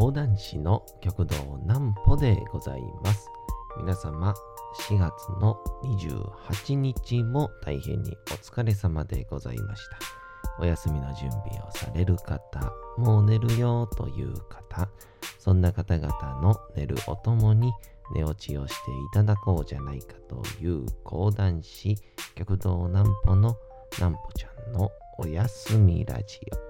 講談師の極道南歩でございます。皆様、4月の28日も大変にお疲れ様でございました。お休みの準備をされる方、もう寝るよという方、そんな方々の寝るおともに寝落ちをしていただこうじゃないかという講談師、極道南歩の南歩ちゃんのおやすみラジオ。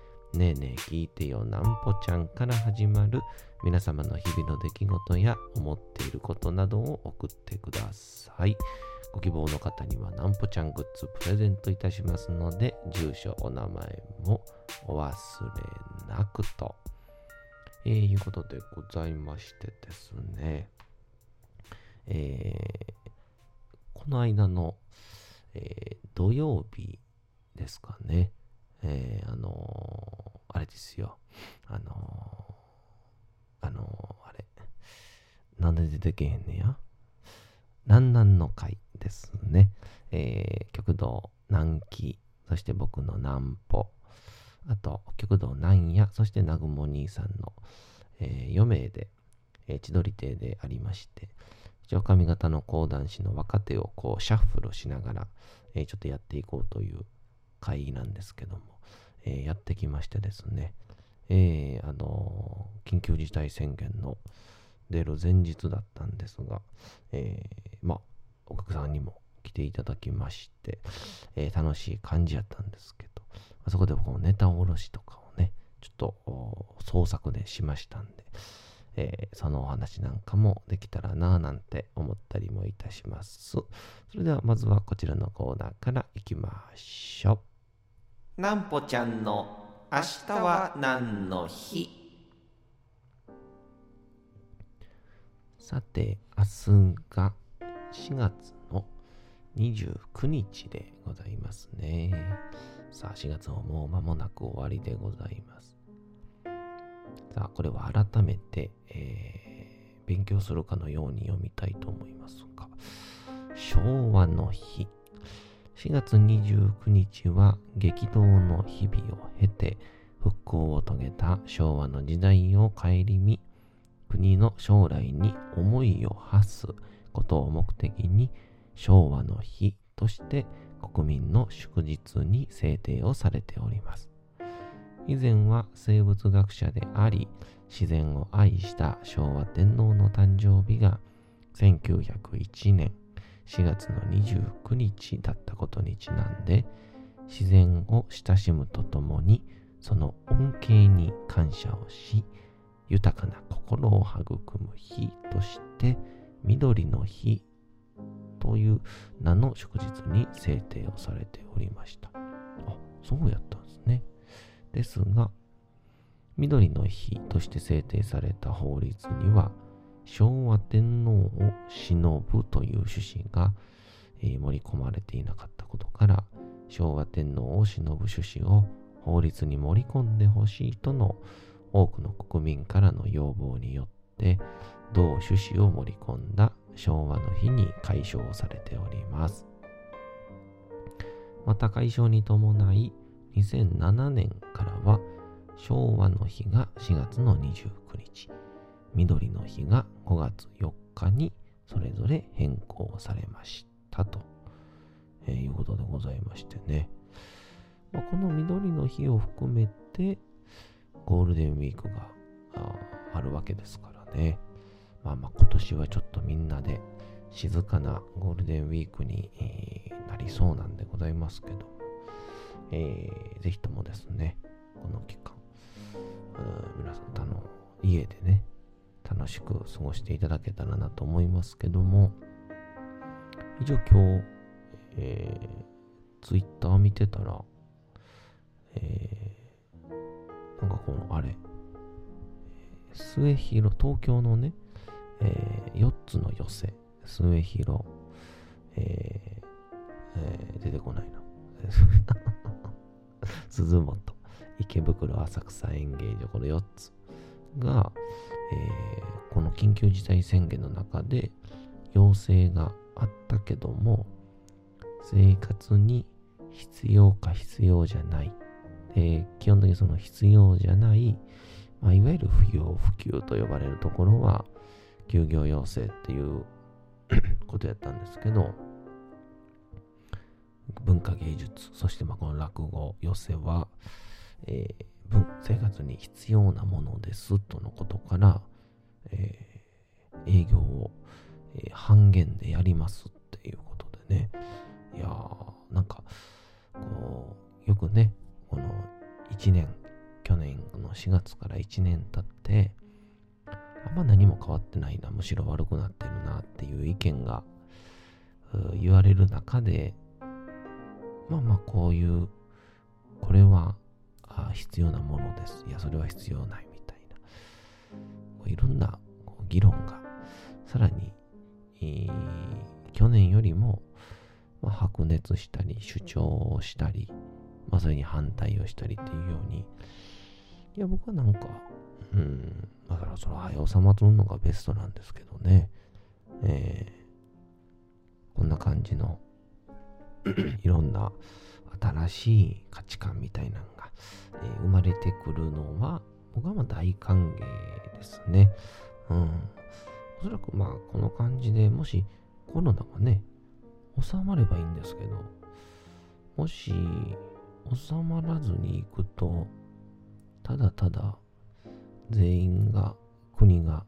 ねえねえ聞いてよなんぽちゃんから始まる皆様の日々の出来事や思っていることなどを送ってください。ご希望の方にはなんぽちゃんグッズプレゼントいたしますので、住所、お名前もお忘れなくと。えー、いうことでございましてですね。えー、この間の、えー、土曜日ですかね。えー、あの、れですよ。あのー、あのあれ。なんで出てけへんねや？南南の会ですね。え極道南紀、そして僕の南歩、あと極道南夜、そして南雲兄さんの、え4名で、え千鳥亭でありまして、一応上方の講談師の若手をこうシャッフルしながら、えちょっとやっていこうという会なんですけども、え、やってきましてですね、えー、あの、緊急事態宣言の出る前日だったんですが、えー、まあ、お客さんにも来ていただきまして、えー、楽しい感じやったんですけど、あそこでこうネタおろしとかをね、ちょっと創作でしましたんで、えー、そのお話なんかもできたらなぁなんて思ったりもいたします。それではまずはこちらのコーナーからいきましょう。なんぽちゃんの明日は何の日？さて明日が4月の29日でございますね。さあ4月ももう間もなく終わりでございます。さあこれは改めて、えー、勉強するかのように読みたいと思いますが昭和の日。4月29日は激動の日々を経て復興を遂げた昭和の時代を顧み国の将来に思いを馳すことを目的に昭和の日として国民の祝日に制定をされております。以前は生物学者であり自然を愛した昭和天皇の誕生日が1901年4月の29日だったことにちなんで自然を親しむとともにその恩恵に感謝をし豊かな心を育む日として緑の日という名の祝日に制定をされておりました。あ、そうやったんですね。ですが、緑の日として制定された法律には、昭和天皇を忍ぶという趣旨が、えー、盛り込まれていなかったことから、昭和天皇を忍ぶ趣旨を法律に盛り込んでほしいとの多くの国民からの要望によって、同趣旨を盛り込んだ昭和の日に解消されております。また解消に伴い、2007年からは昭和の日が4月の29日、緑の日が5月4日にそれぞれ変更されましたと、えー、いうことでございましてね。まあ、この緑の日を含めてゴールデンウィークがあるわけですからね。まあまあ今年はちょっとみんなで静かなゴールデンウィークに、えー、なりそうなんでございますけど、えー、ぜひともですね、この期間、皆さんあの家でね、楽しく過ごしていただけたらなと思いますけども、一応今日、えー、ツイッター見てたら、えー、なんかこの、あれ、末広、東京のね、えー、4つの寄せ、末広、えーえー、出てこないな。鈴本、池袋、浅草演芸場、この4つが、えー、この緊急事態宣言の中で要請があったけども、生活に必要か必要じゃない。で基本的にその必要じゃない、まあ、いわゆる不要不急と呼ばれるところは、休業要請っていう ことやったんですけど、文化芸術、そしてまあこの落語、寄せは、えー、生活に必要なものですとのことから、えー、営業を、えー、半減でやりますっていうことでね、いやー、なんか、こう、よくね、この1年、去年の4月から1年経って、あんま何も変わってないな、むしろ悪くなってるなっていう意見が言われる中で、まあまあこういう、これは必要なものです。いや、それは必要ないみたいな。いろんな議論が、さらに、えー、去年よりも、まあ、白熱したり、主張をしたり、まあ、それに反対をしたりっていうように、いや、僕はなんか、うん、だからそれは早収まるのがベストなんですけどね。えー、こんな感じの いろんな新しい価値観みたいなのが、えー、生まれてくるのは、僕はまあ大歓迎ですね。うん。おそらくまあこの感じでもしコロナがね、収まればいいんですけど、もし収まらずに行くと、ただただ全員が、国が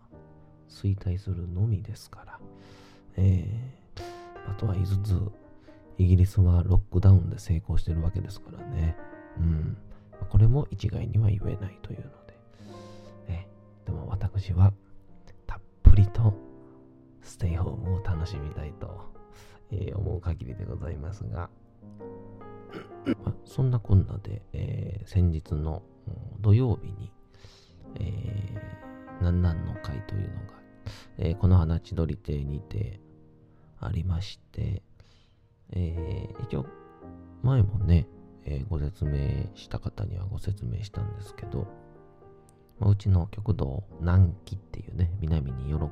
衰退するのみですから、えー、あとは言いつつ、イギリスはロックダウンで成功してるわけですからね。うん。これも一概には言えないというので。ね、でも私はたっぷりとステイホームを楽しみたいと、え、思う限りでございますが、ま、そんなこんなで、えー、先日の土曜日に、えー、なんなんの会というのが、えー、この花千鳥亭にてありまして、えー、一応、前もね、えー、ご説明した方にはご説明したんですけど、まあ、うちの極道南紀っていうね、南に喜ぶ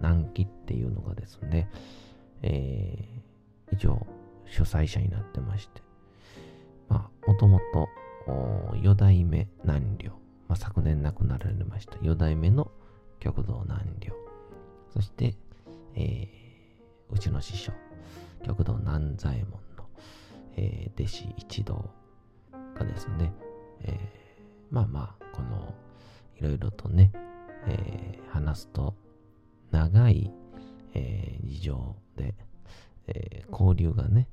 南紀っていうのがですね、えー、一応主催者になってまして、まあ、もともと四代目南陵、まあ、昨年亡くなられました四代目の極道南陵、そして、えー、うちの師匠、極道南左衛門の、えー、弟子一同がですね、えー、まあまあ、この、いろいろとね、えー、話すと、長い、えー、事情で、えー、交流がね、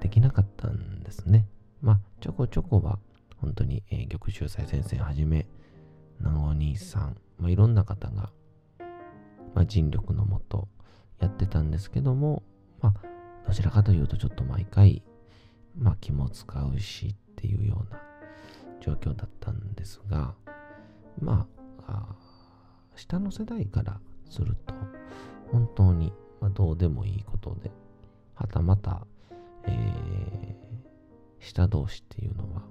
できなかったんですね。まあ、ちょこちょこは、本当に、えー、玉秀斎先生はじめ、南お兄さん、まあ、いろんな方が、まあ、尽力のもとやってたんですけども、まあ、どちらかというとちょっと毎回、まあ気も使うしっていうような状況だったんですが、まあ、下の世代からすると、本当に、まあ、どうでもいいことで、はたまた、えー、下同士っていうのは、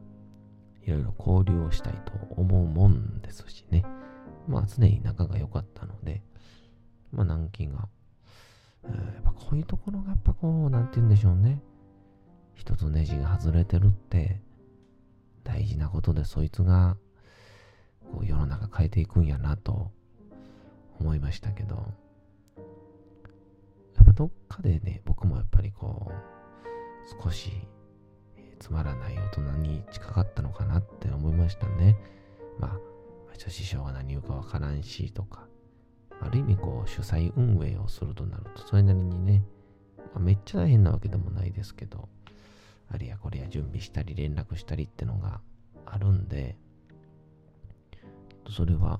いろいろ交流をしたいと思うもんですしね。まあ常に仲が良かったので、まあ南京がやっぱこういうところがやっぱこう、なんて言うんでしょうね。一つネジが外れてるって大事なことで、そいつがこう世の中変えていくんやなと思いましたけど、やっぱどっかでね、僕もやっぱりこう、少し、つまらない大人に近かったのかなって思いましたね。まあ、師匠が何言うかわからんしとか、ある意味こう主催運営をするとなると、それなりにね、まあ、めっちゃ大変なわけでもないですけど、あれやこれや準備したり連絡したりってのがあるんで、それは、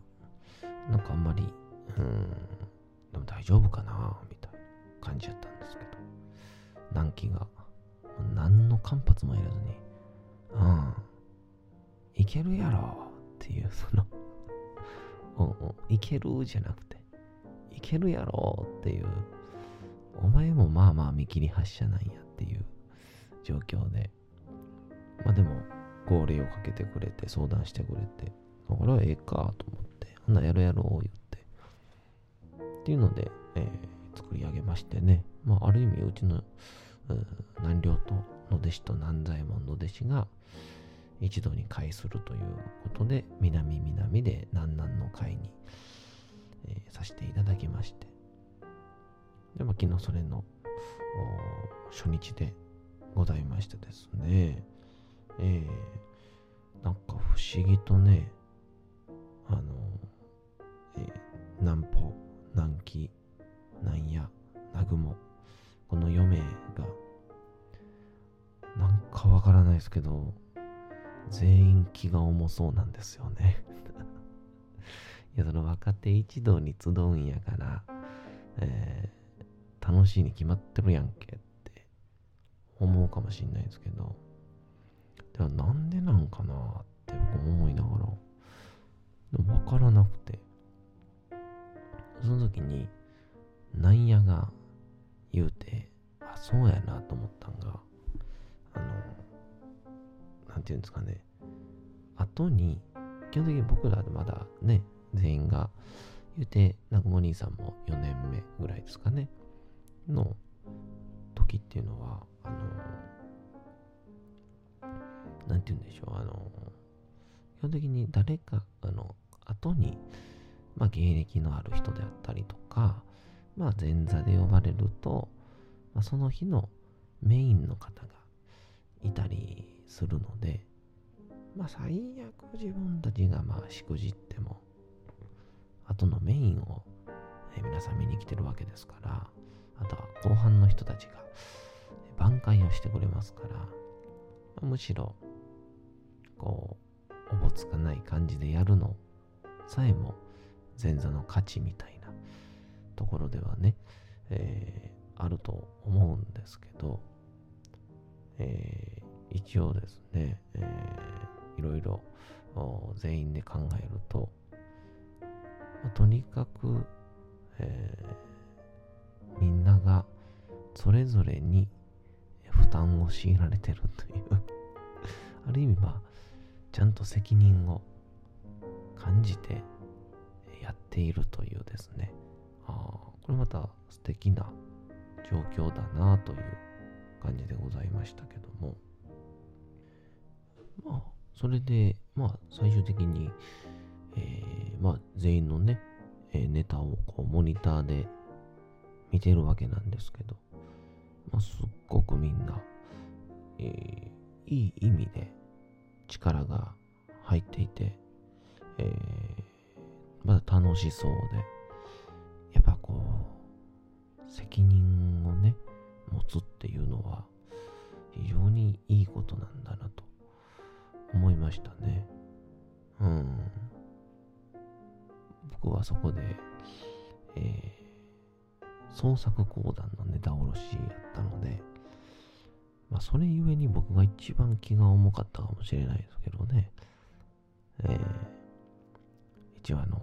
なんかあんまり、うん、でも大丈夫かな、みたいな感じやったんですけど、南紀が、何の間髪もいらずに、うん、いけるやろっていう、そのうんうん、いけるじゃなくて、いけるやろっていう、お前もまあまあ見切り発車なんやっていう状況で、まあでも、号令をかけてくれて、相談してくれて、これはええかと思って、ほんなやろやろう言って、っていうので、えー、作り上げましてね、まあある意味うちの、うん、南陵との弟子と南左衛門の弟子が一度に会するということで、南南で南南の会に、えー、させていただきまして、で、まあ、昨日それの初日でございましてですね、えー、なんか不思議とね、あの、えー、南方、南紀、南夜、南雲、この4名が、なんかわからないですけど、全員気が重そうなんですよね。いや、その若手一同に集うんやから、えー、楽しいに決まってるやんけって思うかもしんないですけど、ではなんでなんかなって僕思いながら、でも分からなくて、その時に、なんやが言うて、あ、そうやなと思ったんが、あの、なんていうんですかね、後に、基本的に僕らまだね、全員が、言うて、南雲兄さんも4年目ぐらいですかね、の時っていうのは、あの、なんて言うんでしょう、あの、基本的に誰か、あの、後に、まあ、芸歴のある人であったりとか、まあ、前座で呼ばれると、まあ、その日のメインの方がいたりするので、まあ、最悪自分たちがまあしくじっても、後のメインを、え皆さん見に来てるわけですから、あとは後半の人たちが挽回をしてくれますから、むしろ、こう、おぼつかない感じでやるのさえも前座の価値みたいなところではね、えー、あると思うんですけど、えー、一応ですね、えー、いろいろ全員で考えると、あ、とにかく、えー、みんながそれぞれに負担を強いられてるという。ある意味まあちゃんと責任を感じてやっているというですね、あこれまた素敵な状況だなという感じでございましたけども、まあ、それで、まあ、最終的に、えー、まあ、全員のね、えー、ネタをこうモニターで見てるわけなんですけど、まあ、すっごくみんな、えー、いい意味で力が入っていて、えー、まだ楽しそうで、やっぱこう、責任をね、持つっていうのは、非常にいいことなんだなと思いましたね。うん。僕はそこで、えー、創作講談のネタおろしやったので、まあ、それゆえに僕が一番気が重かったかもしれないですけどね。えー、一応あの、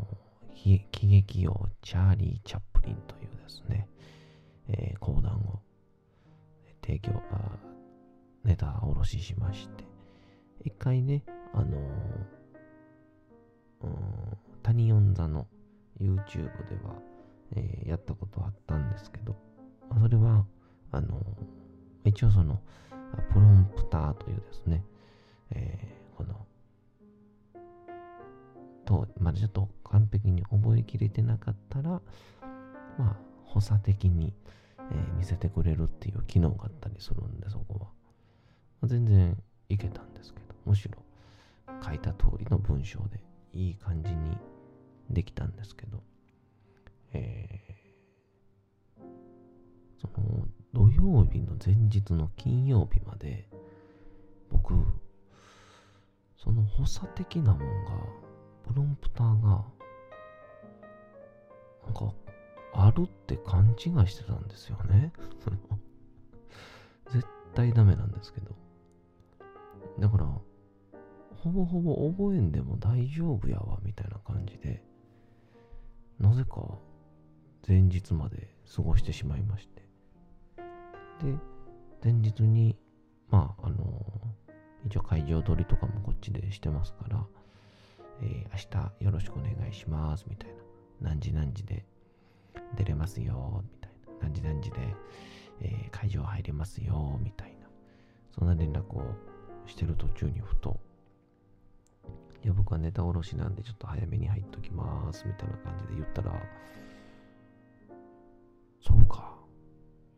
喜劇王チャーリー・チャップリンというですね、えー、講談を提供、あネタおろししまして、一回ね、あのー、うん、谷四座の YouTube では、えー、やったことあったんですけど、まあそれは、あの、一応その、プロンプターというですね、えー、この、と、まだちょっと完璧に覚えきれてなかったら、まあ、補佐的に、えー、見せてくれるっていう機能があったりするんで、そこは。全然いけたんですけど、むしろ書いた通りの文章でいい感じにできたんですけど、えー、その土曜日の前日の金曜日まで僕その補佐的なもんがプロンプターがなんかあるって勘違いしてたんですよね。絶対ダメなんですけど。だからほぼほぼ覚えんでも大丈夫やわみたいな感じで。なぜか前日まで過ごしてしまいまして。で、前日に、まあ、あの一応会場取りとかもこっちでしてますから、えー、明日よろしくお願いしますみたいな。何時何時で出れますよみたいな。何時何時で、えー、会場入れますよみたいな。そんな連絡をしてる途中にふと、いや、僕はネタ卸しなんでちょっと早めに入っときますみたいな感じで言ったら、そうか、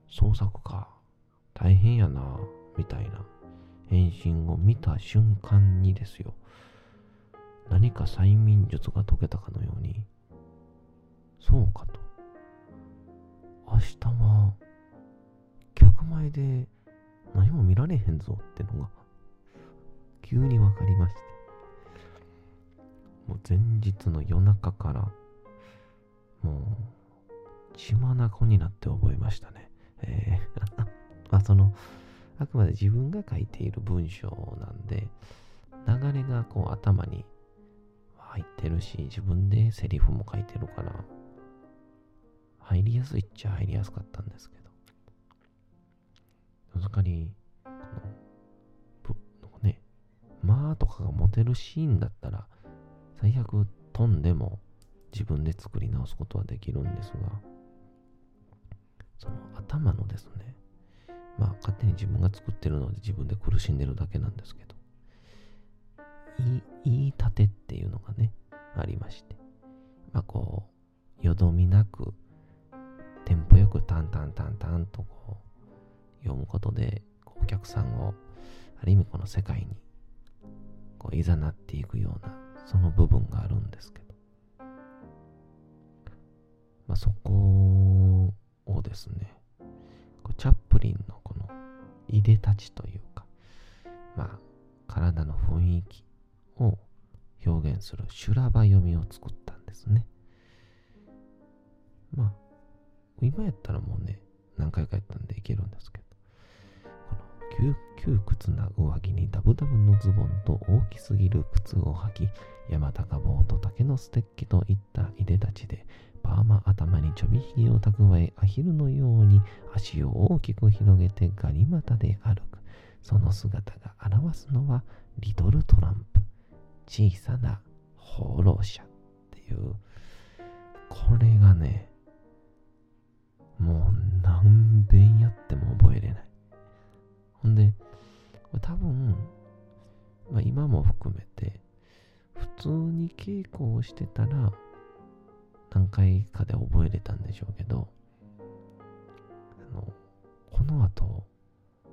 創作か、大変やな、みたいな返信を見た瞬間にですよ、何か催眠術が解けたかのように、そうかと。明日は、客前で何も見られへんぞってのが、急にわかりまして。もう前日の夜中から、もう、血眼になって覚えましたね。えー まあその、あくまで自分が書いている文章なんで、流れがこう頭に入ってるし、自分でセリフも書いてるから、入りやすいっちゃ入りやすかったんですけど、かに、この、ね、まあとかが持てるシーンだったら、最悪飛んでも自分で作り直すことはできるんですが、その頭のですね、まあ勝手に自分が作ってるので自分で苦しんでるだけなんですけど、言い立てっていうのがね、ありまして、まあこう、よどみなく、テンポよくタンタンタンタンとこう、読むことで、お客さんを、ある意味この世界に、こう、いざなっていくような、その部分があるんですけど、まあそこをですね、チャップリンのこのいでたちというか、まあ、体の雰囲気を表現する修羅場読みを作ったんですね。まあ、今やったらもうね、何回かやったんでいけるんですけど、窮屈な上着にダブダブのズボンと大きすぎる靴を履き、山高帽と竹のステッキといったいでたちでパーマ頭にちょびひげを蓄え、アヒルのように足を大きく広げてガニ股で歩く。その姿が表すのは、リトルトランプ。小さな放浪者っていう、これがね、もう何遍やっても覚えれない。ほんで、多分、まあ、今も含めて、普通に稽古をしてたら、何回かで覚えれたんでしょうけど、あの、この後、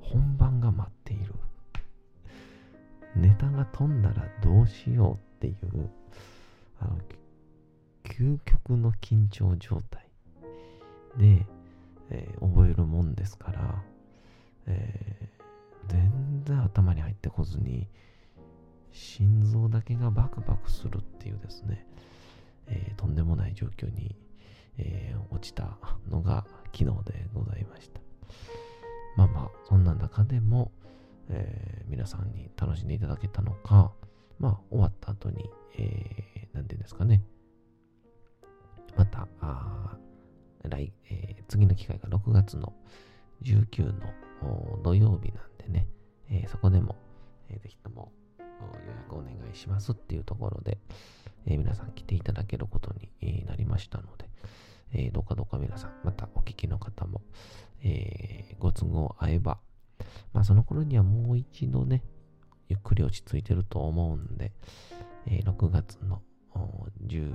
本番が待っている。ネタが飛んだらどうしようっていう、あの、究極の緊張状態で、えー、覚えるもんですから、えー、全然頭に入ってこずに、心臓だけがバクバクするっていうですね、えー、とんでもない状況に、えー、落ちたのが昨日でございました。まあまあ、そんな中でも、えー、皆さんに楽しんでいただけたのか、まあ、終わった後に、えー、ていうんですかね、また、あ来、えー、次の機会が6月の19の土曜日なんでね、えー、そこでも、えー、ぜひとも予約お願いしますっていうところで、えー、皆さん来ていただけることになりましたので、えー、どうかどうか皆さん、またお聞きの方も、えー、ご都合合えば、まあその頃にはもう一度ね、ゆっくり落ち着いてると思うんで、えー、6月の19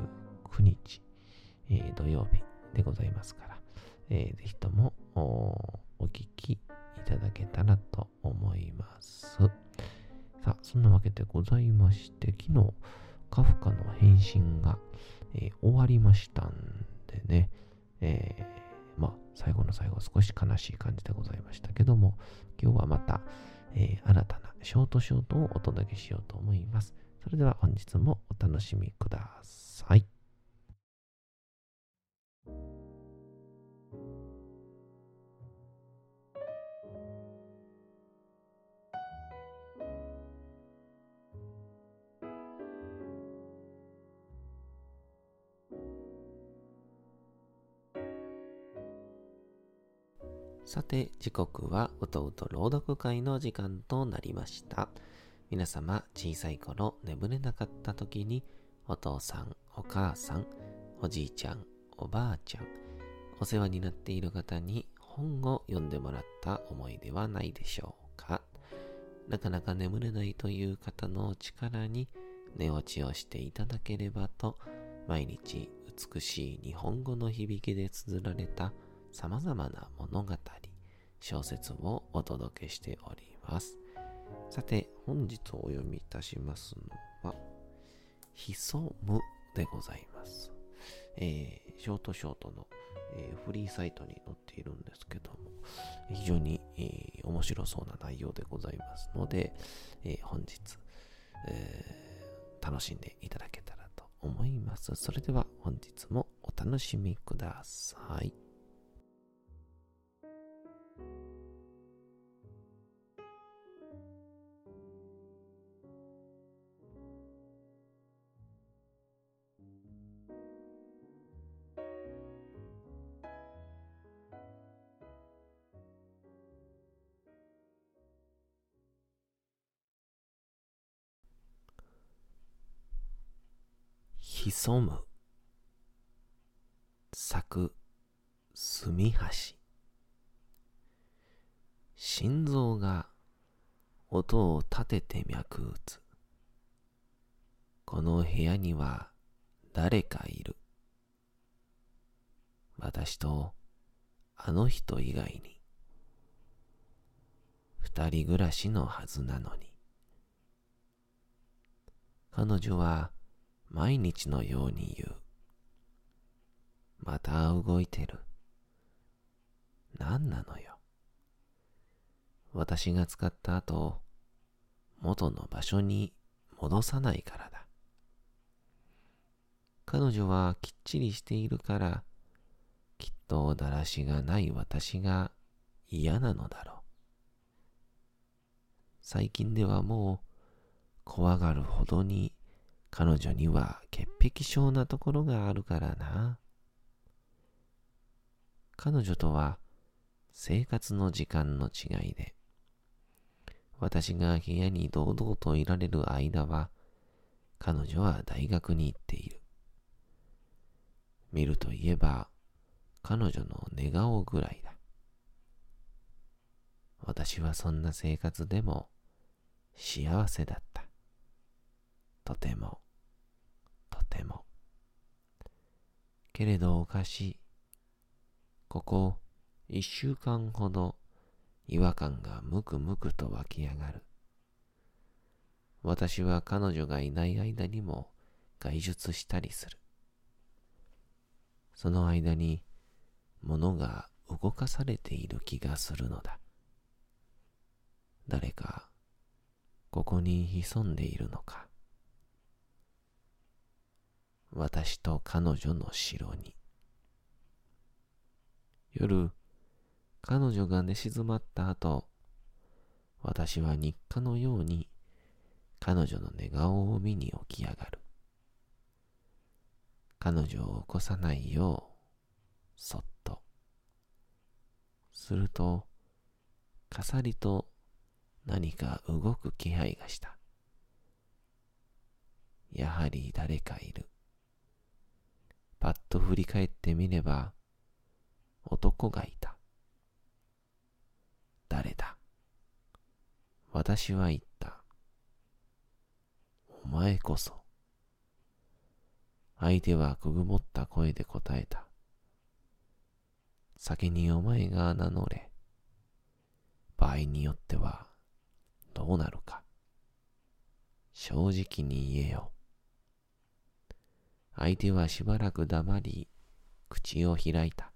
日、えー、土曜日でございますから、えー、ぜひともお聞きただけたらと思います。さあ、そんなわけでございまして、昨日、カフカの返信が、えー、終わりましたんでね、えー、まあ、最後の最後、少し悲しい感じでございましたけども、今日はまた、えー、新たなショートショートをお届けしようと思います。それでは本日もお楽しみください。さて、時刻はうとうと朗読会の時間となりました。皆様、小さい頃眠れなかった時に、お父さん、お母さん、おじいちゃん、おばあちゃん、お世話になっている方に本を読んでもらった思いではないでしょうか。なかなか眠れないという方の力に寝落ちをしていただければと、毎日美しい日本語の響きで綴られた様々な物語、小説をお届けしております。さて、本日お読みいたしますのは、潜むでございます。えーショートショートの、えーフリーサイトに載っているんですけども、非常に、えー面白そうな内容でございますので、え本日、え楽しんでいただけたらと思います。それでは本日もお楽しみください。潜む。咲く墨橋心臓が音を立てて脈打つ。この部屋には誰かいる。私とあの人以外に。二人暮らしのはずなのに。彼女は毎日のように言う。また動いてる。何なのよ。私が使った後、元の場所に戻さないからだ。彼女はきっちりしているから、きっとだらしがない私が嫌なのだろう。最近ではもう怖がるほどに彼女には潔癖症なところがあるからな。彼女とは生活の時間の違いで、私が部屋に堂々といられる間は、彼女は大学に行っている。見るといえば、彼女の寝顔ぐらいだ。私はそんな生活でも幸せだった。とても、とても。けれどおかしい。ここ一週間ほど違和感がむくむくと湧き上がる。私は彼女がいない間にも外出したりする。その間に物が動かされている気がするのだ。誰かここに潜んでいるのか。私と彼女の城に。夜、彼女が寝静まった後、私は日課のように彼女の寝顔を見に起き上がる。彼女を起こさないよう、そっと。すると、かさりと何か動く気配がした。やはり誰かいる。パッと振り返ってみれば、男がいた。誰だ？私は言った。お前こそ。相手はくぐもった声で答えた。先にお前が名乗れ。場合によっては、どうなるか。正直に言えよ。相手はしばらく黙り、口を開いた。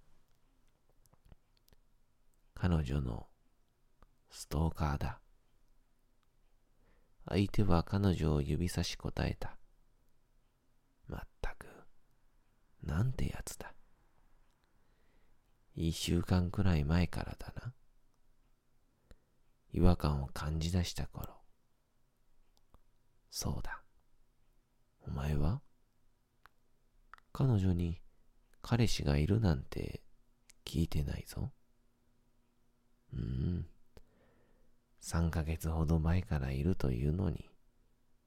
彼女のストーカーだ。相手は彼女を指差し答えた。まったく、なんてやつだ。一週間くらい前からだな。違和感を感じ出した頃。そうだ。お前は？彼女に彼氏がいるなんて聞いてないぞ。うーん。3ヶ月ほど前からいるというのに、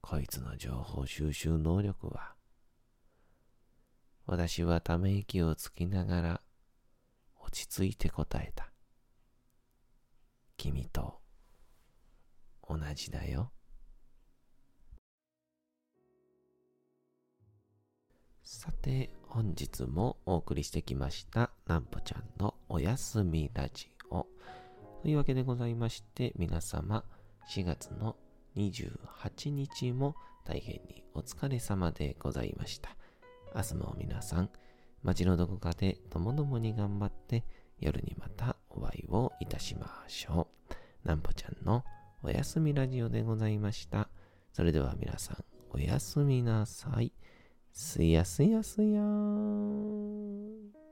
こいつの情報収集能力は。私はため息をつきながら落ち着いて答えた。君と同じだよ。さて、本日もお送りしてきました、なんぽちゃんのおやすみラジオ。というわけでございまして、皆様、4月の28日も大変にお疲れ様でございました。明日も皆さん、街のどこかでともどもに頑張って、夜にまたお会いをいたしましょう。なんぽちゃんのおやすみラジオでございました。それでは皆さん、おやすみなさい。すやすやすやーん。